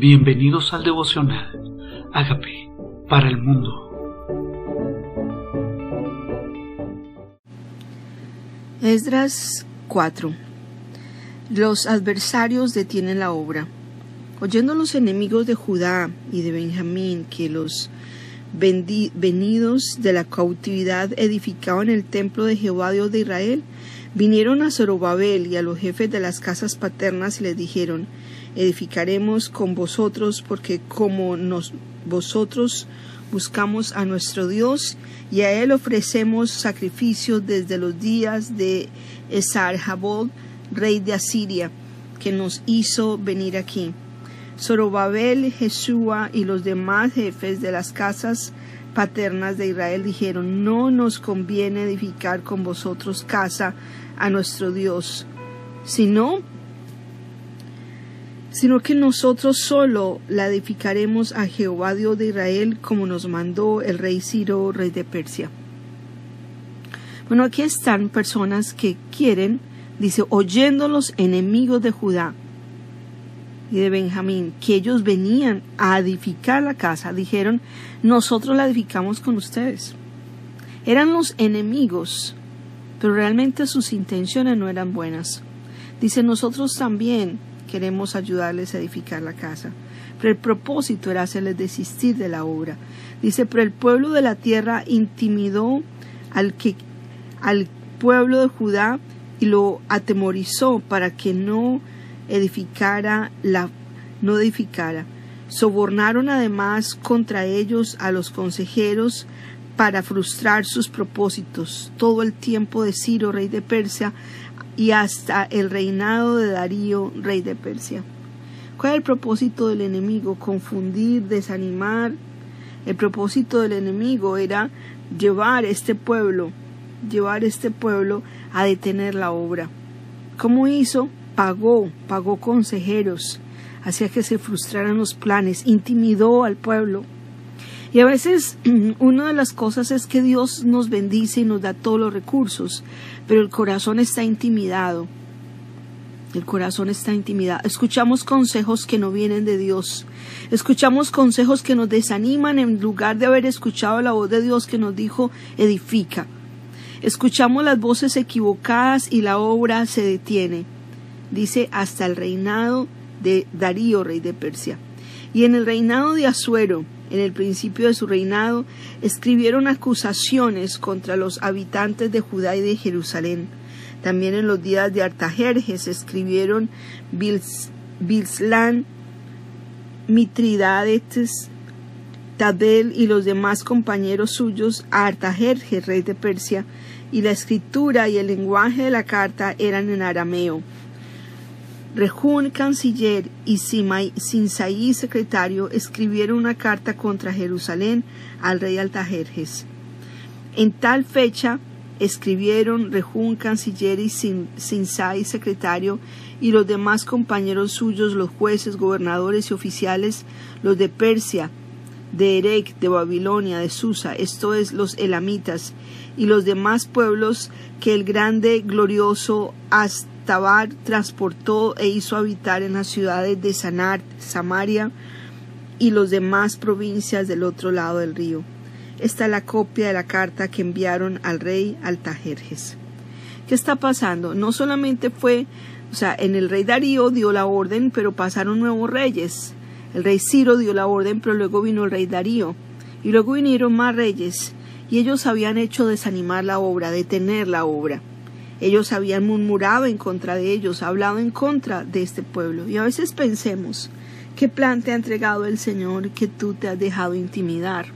Bienvenidos al devocional. Hágame para el mundo. Esdras 4. Los adversarios detienen la obra. Oyendo los enemigos de Judá y de Benjamín que los venidos de la cautividad edificaban el templo de Jehová Dios de Israel, vinieron a Zorobabel y a los jefes de las casas paternas y les dijeron, edificaremos con vosotros, porque como nos, vosotros buscamos a nuestro Dios y a él ofrecemos sacrificios desde los días de Esarhabod, rey de Asiria, que nos hizo venir aquí. Zorobabel, Jesúa y los demás jefes de las casas paternas de Israel dijeron, no nos conviene edificar con vosotros casa a nuestro Dios, sino sino que nosotros solo la edificaremos a Jehová Dios de Israel como nos mandó el rey Ciro, rey de Persia. Bueno, aquí están personas que quieren, dice, oyendo los enemigos de Judá y de Benjamín, que ellos venían a edificar la casa, dijeron, nosotros la edificamos con ustedes. Eran los enemigos, pero realmente sus intenciones no eran buenas. Dice, nosotros también queremos ayudarles a edificar la casa. Pero el propósito era hacerles desistir de la obra. Dice, pero el pueblo de la tierra intimidó al, que, al pueblo de Judá y lo atemorizó para que no edificara la no edificara. Sobornaron además contra ellos a los consejeros para frustrar sus propósitos. Todo el tiempo de Ciro, rey de Persia, y hasta el reinado de Darío, rey de Persia. ¿Cuál es el propósito del enemigo? Confundir, desanimar. El propósito del enemigo era llevar este pueblo, llevar este pueblo a detener la obra. ¿Cómo hizo? Pagó, pagó consejeros, hacía que se frustraran los planes, intimidó al pueblo. Y a veces una de las cosas es que Dios nos bendice y nos da todos los recursos, pero el corazón está intimidado. El corazón está intimidado. Escuchamos consejos que no vienen de Dios. Escuchamos consejos que nos desaniman en lugar de haber escuchado la voz de Dios que nos dijo edifica. Escuchamos las voces equivocadas y la obra se detiene. Dice hasta el reinado de Darío, rey de Persia. Y en el reinado de Asuero, en el principio de su reinado, escribieron acusaciones contra los habitantes de Judá y de Jerusalén. También en los días de Artajerjes escribieron Bilslan, Mitridates, Tabel y los demás compañeros suyos a Artajerjes, rey de Persia, y la escritura y el lenguaje de la carta eran en arameo. Rejún, canciller, y Sinsaí, secretario, escribieron una carta contra Jerusalén al rey Altajerjes. En tal fecha escribieron Rejún, canciller, y Sinsaí, secretario, y los demás compañeros suyos, los jueces, gobernadores y oficiales, los de Persia, de Erec, de Babilonia, de Susa, esto es los elamitas, y los demás pueblos que el grande, glorioso, Transportó e hizo habitar en las ciudades de Sanart, Samaria y los demás provincias del otro lado del río. Esta es la copia de la carta que enviaron al rey Altajerjes. ¿Qué está pasando? No solamente fue, o sea, en el rey Darío dio la orden, pero pasaron nuevos reyes. El rey Ciro dio la orden, pero luego vino el rey Darío. Y luego vinieron más reyes, y ellos habían hecho desanimar la obra, detener la obra. Ellos habían murmurado en contra de ellos, hablado en contra de este pueblo. Y a veces pensemos, ¿qué plan te ha entregado el Señor que tú te has dejado intimidar?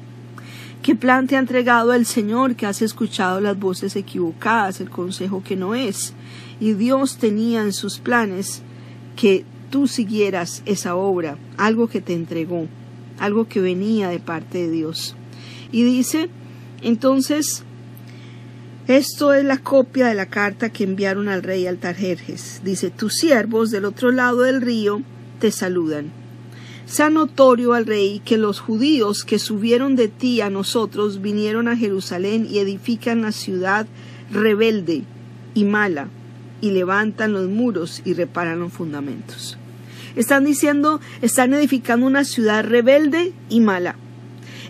¿Qué plan te ha entregado el Señor que has escuchado las voces equivocadas, el consejo que no es? Y Dios tenía en sus planes que tú siguieras esa obra, algo que te entregó, algo que venía de parte de Dios. Y dice, entonces, esto es la copia de la carta que enviaron al rey Altajerjes. Dice, tus siervos del otro lado del río te saludan. Sea notorio al rey que los judíos que subieron de ti a nosotros vinieron a Jerusalén y edifican la ciudad rebelde y mala, y levantan los muros y reparan los fundamentos. Están diciendo, están edificando una ciudad rebelde y mala.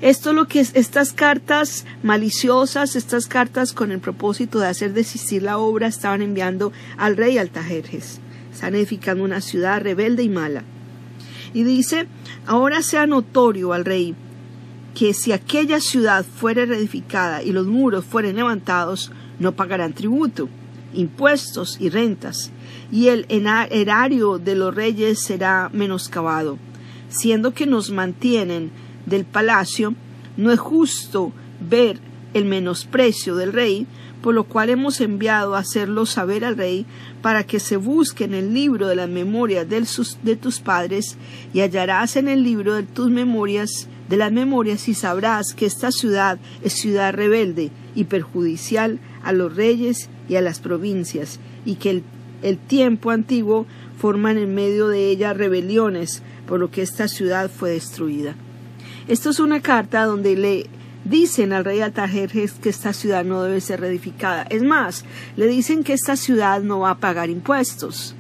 Esto es lo que es, estas cartas maliciosas, estas cartas con el propósito de hacer desistir la obra, estaban enviando al rey Altajerjes. Están edificando una ciudad rebelde y mala. Y dice, ahora sea notorio al rey que si aquella ciudad fuere reedificada y los muros fueren levantados, no pagarán tributo, impuestos y rentas, y el erario de los reyes será menoscabado, siendo que nos mantienen del palacio, no es justo ver el menosprecio del rey, por lo cual hemos enviado a hacerlo saber al rey, para que se busque en el libro de las memorias de, tus padres, y hallarás en el libro de tus memorias, de las memorias, y sabrás que esta ciudad es ciudad rebelde y perjudicial a los reyes y a las provincias, y que el, el tiempo antiguo forman en medio de ella rebeliones, por lo que esta ciudad fue destruida. Esto es una carta donde le dicen al rey Altajerjes que esta ciudad no debe ser reedificada. Es más, le dicen que esta ciudad no va a pagar impuestos.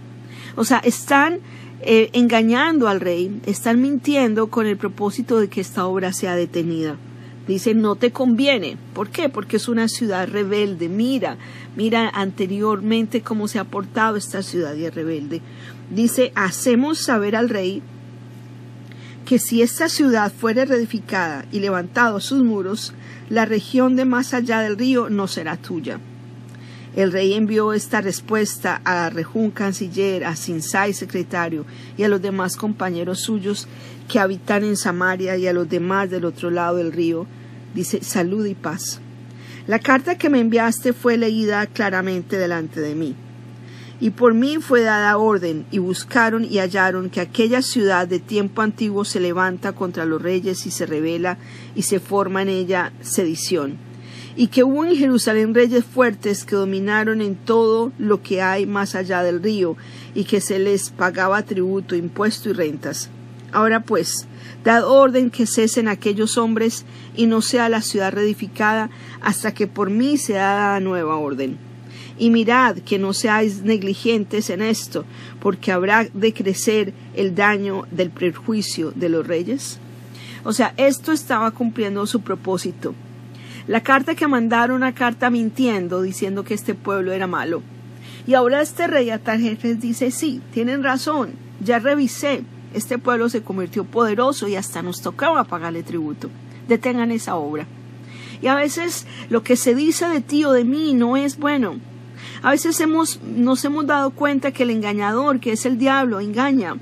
O sea, están eh, engañando al rey, están mintiendo con el propósito de que esta obra sea detenida. Dicen, no te conviene. ¿Por qué? Porque es una ciudad rebelde. Mira, mira anteriormente cómo se ha portado esta ciudad y es rebelde. Dice, hacemos saber al rey que si esta ciudad fuere reedificada y levantados sus muros, la región de más allá del río no será tuya. El rey envió esta respuesta a Rejún canciller, a Sinsai secretario y a los demás compañeros suyos que habitan en Samaria y a los demás del otro lado del río. Dice salud y paz. La carta que me enviaste fue leída claramente delante de mí. Y por mí fue dada orden, y buscaron y hallaron que aquella ciudad de tiempo antiguo se levanta contra los reyes y se revela, y se forma en ella sedición. Y que hubo en Jerusalén reyes fuertes que dominaron en todo lo que hay más allá del río, y que se les pagaba tributo, impuesto y rentas. Ahora pues, dad orden que cesen aquellos hombres, y no sea la ciudad reedificada, hasta que por mí sea dada nueva orden y mirad que no seáis negligentes en esto, porque habrá de crecer el daño del prejuicio de los reyes. O sea, esto estaba cumpliendo su propósito. La carta que mandaron, una carta mintiendo, diciendo que este pueblo era malo. Y ahora este rey Atarjeres dice, sí, tienen razón, ya revisé, este pueblo se convirtió poderoso y hasta nos tocaba pagarle tributo. Detengan esa obra. Y a veces lo que se dice de ti o de mí no es bueno. A veces hemos, nos hemos dado cuenta que el engañador, que es el diablo, engaña,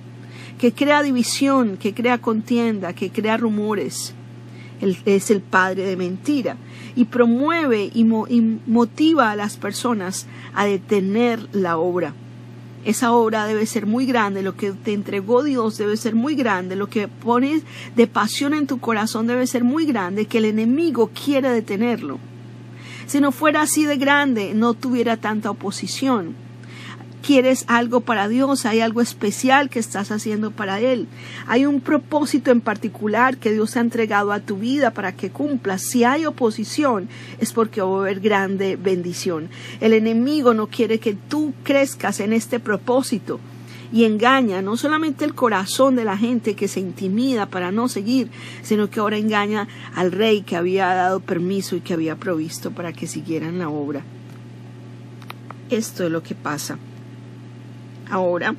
que crea división, que crea contienda, que crea rumores. Es el padre de mentira y promueve y, y motiva a las personas a detener la obra. Esa obra debe ser muy grande, lo que te entregó Dios debe ser muy grande, lo que pones de pasión en tu corazón debe ser muy grande, que el enemigo quiere detenerlo. Si no fuera así de grande, no tuviera tanta oposición. Quieres algo para Dios, hay algo especial que estás haciendo para Él. Hay un propósito en particular que Dios ha entregado a tu vida para que cumplas. Si hay oposición, es porque va a haber grande bendición. El enemigo no quiere que tú crezcas en este propósito y engaña no solamente el corazón de la gente que se intimida para no seguir, sino que ahora engaña al rey que había dado permiso y que había provisto para que siguieran la obra. Esto es lo que pasa. Ahora,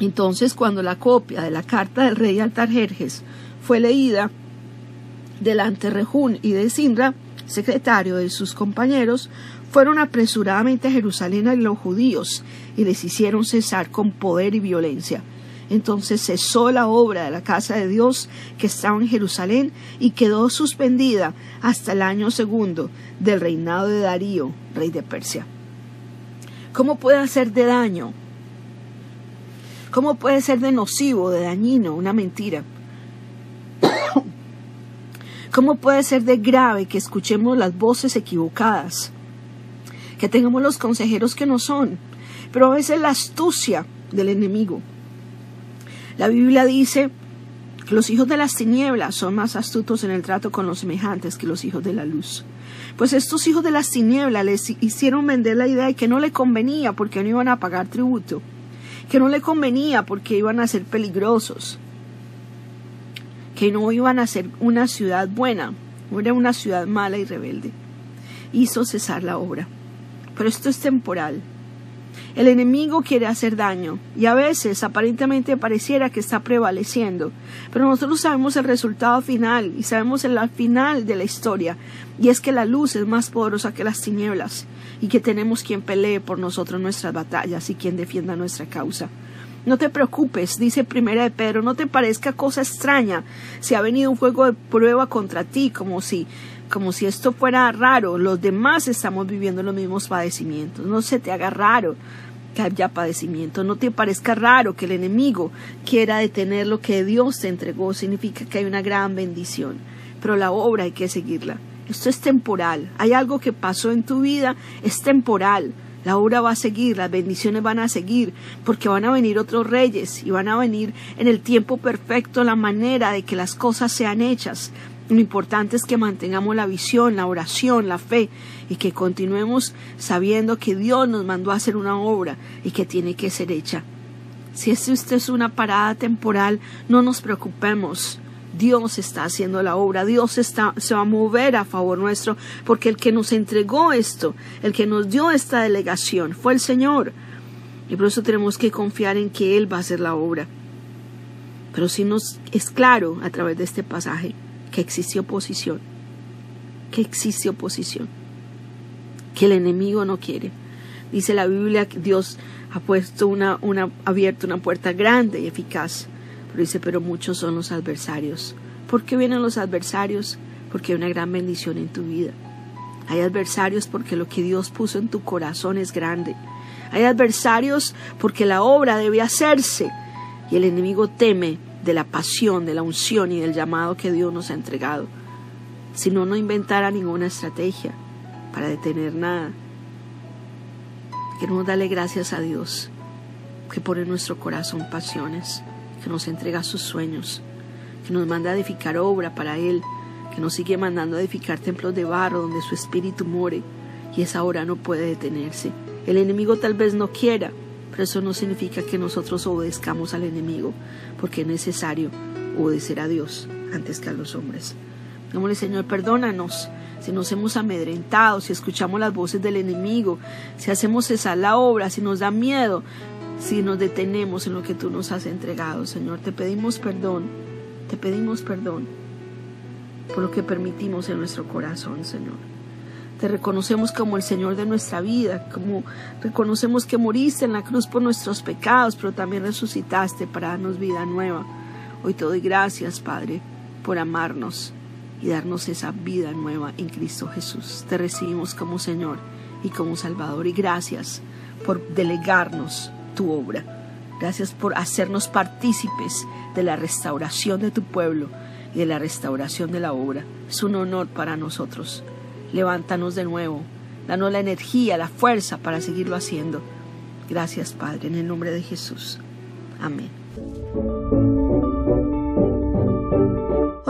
entonces cuando la copia de la carta del rey Altarjerjes fue leída delante de Rejún y de Sindra, secretario de sus compañeros, fueron apresuradamente a Jerusalén a los judíos y les hicieron cesar con poder y violencia. Entonces cesó la obra de la casa de Dios que estaba en Jerusalén y quedó suspendida hasta el año segundo del reinado de Darío, rey de Persia. ¿Cómo puede hacer de daño? ¿Cómo puede ser de nocivo, de dañino, una mentira? ¿Cómo puede ser de grave que escuchemos las voces equivocadas? Que tengamos los consejeros que no son, pero a veces la astucia del enemigo. La Biblia dice que los hijos de las tinieblas son más astutos en el trato con los semejantes que los hijos de la luz. Pues estos hijos de las tinieblas les hicieron vender la idea de que no le convenía porque no iban a pagar tributo. que no le convenía porque iban a ser peligrosos, que no iban a ser una ciudad buena, era una ciudad mala y rebelde. Hizo cesar la obra. Pero esto es temporal. El enemigo quiere hacer daño y a veces aparentemente pareciera que está prevaleciendo, pero nosotros sabemos el resultado final y sabemos el final de la historia y es que la luz es más poderosa que las tinieblas y que tenemos quien pelee por nosotros nuestras batallas y quien defienda nuestra causa. No te preocupes, dice primera de Pedro, no te parezca cosa extraña si ha venido un fuego de prueba contra ti, como si como si esto fuera raro, los demás estamos viviendo los mismos padecimientos. No se te haga raro que haya padecimiento, no te parezca raro que el enemigo quiera detener lo que Dios te entregó, significa que hay una gran bendición, pero la obra hay que seguirla. Esto es temporal, hay algo que pasó en tu vida, es temporal. La obra va a seguir, las bendiciones van a seguir, porque van a venir otros reyes y van a venir en el tiempo perfecto la manera de que las cosas sean hechas. Lo importante es que mantengamos la visión, la oración, la fe y que continuemos sabiendo que Dios nos mandó a hacer una obra y que tiene que ser hecha. Si esto es una parada temporal, no nos preocupemos. Dios está haciendo la obra, Dios está, se va a mover a favor nuestro, porque el que nos entregó esto, el que nos dio esta delegación, fue el Señor. Y por eso tenemos que confiar en que Él va a hacer la obra. Pero si nos es claro a través de este pasaje que existe oposición, que existe oposición, que el enemigo no quiere. Dice la Biblia que Dios ha puesto una, una abierto una puerta grande y eficaz. Pero dice, pero muchos son los adversarios. ¿Por qué vienen los adversarios? Porque hay una gran bendición en tu vida. Hay adversarios porque lo que Dios puso en tu corazón es grande. Hay adversarios porque la obra debe hacerse y el enemigo teme de la pasión, de la unción y del llamado que Dios nos ha entregado. Si no, no inventara ninguna estrategia para detener nada. Queremos darle gracias a Dios que pone en nuestro corazón pasiones, que nos entrega sus sueños, que nos manda a edificar obra para Él, que nos sigue mandando a edificar templos de barro donde su espíritu more y esa obra no puede detenerse. El enemigo tal vez no quiera, pero eso no significa que nosotros obedezcamos al enemigo, porque es necesario obedecer a Dios antes que a los hombres. Digámosle, Señor, perdónanos si nos hemos amedrentado, si escuchamos las voces del enemigo, si hacemos esa la obra, si nos da miedo, si nos detenemos en lo que tú nos has entregado, Señor. Te pedimos perdón, te pedimos perdón por lo que permitimos en nuestro corazón, Señor. Te reconocemos como el Señor de nuestra vida, como reconocemos que moriste en la cruz por nuestros pecados, pero también resucitaste para darnos vida nueva. Hoy te doy gracias, Padre, por amarnos y darnos esa vida nueva en Cristo Jesús. Te recibimos como Señor y como Salvador y gracias por delegarnos tu obra. Gracias por hacernos partícipes de la restauración de tu pueblo y de la restauración de la obra. Es un honor para nosotros levántanos de nuevo, danos la energía, la fuerza para seguirlo haciendo. Gracias, Padre, en el nombre de Jesús. Amén.